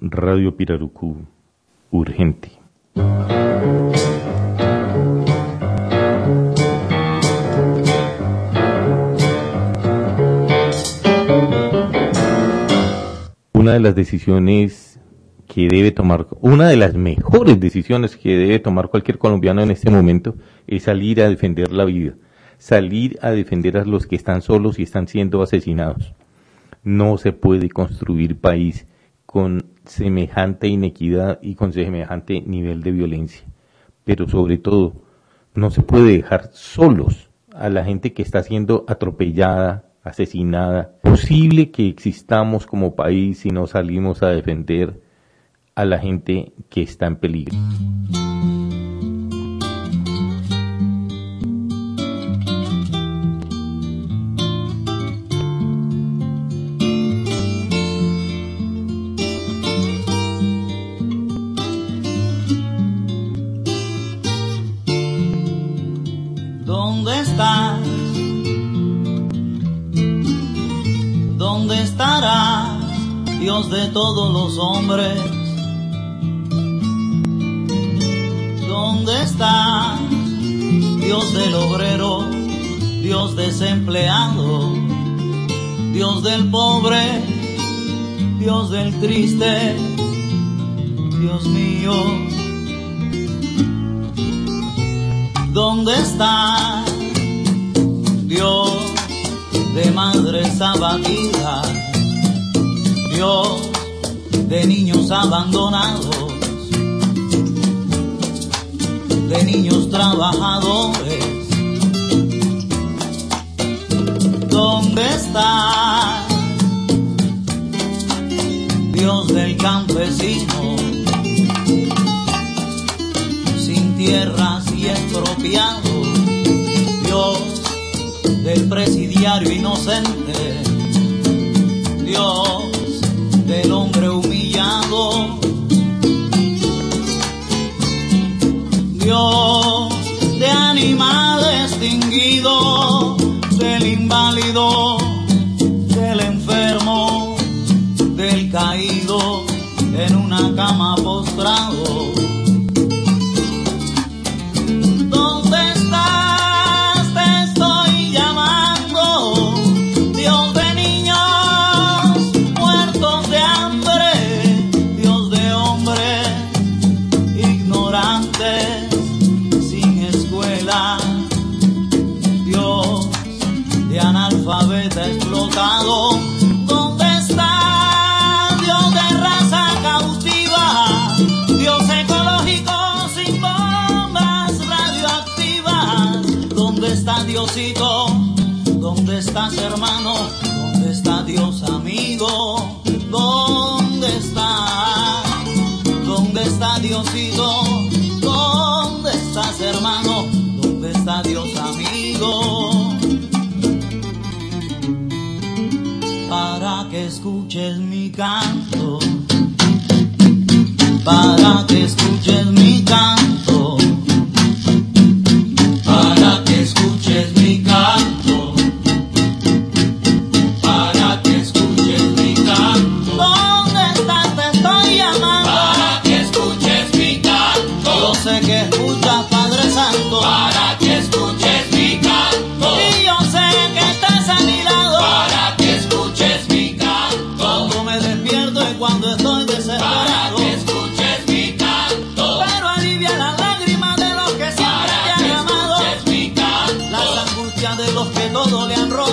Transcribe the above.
Radio Pirarucú, urgente. Una de las decisiones que debe tomar, una de las mejores decisiones que debe tomar cualquier colombiano en este momento es salir a defender la vida, salir a defender a los que están solos y están siendo asesinados. No se puede construir país con semejante inequidad y con semejante nivel de violencia. Pero sobre todo, no se puede dejar solos a la gente que está siendo atropellada, asesinada. Posible que existamos como país si no salimos a defender a la gente que está en peligro. Estarás, Dios de todos los hombres? ¿Dónde estás, Dios del obrero, Dios desempleado, Dios del pobre, Dios del triste, Dios mío? ¿Dónde está Dios de madres abatidas? Dios de niños abandonados, de niños trabajadores. ¿Dónde está Dios del campesino? Sin tierras y expropiado, Dios del presidiario inocente, Dios en una cama postrado. ¿Dónde estás? Te estoy llamando, Dios de niños muertos de hambre, Dios de hombres ignorantes sin escuela, Dios de analfabeta explotado. Diosito? ¿Dónde estás hermano? ¿Dónde está Dios amigo? ¿Dónde está? ¿Dónde está Diosito? ¿Dónde estás hermano? ¿Dónde está Dios amigo? Para que escuches mi canto, para que escuches todo le han robado.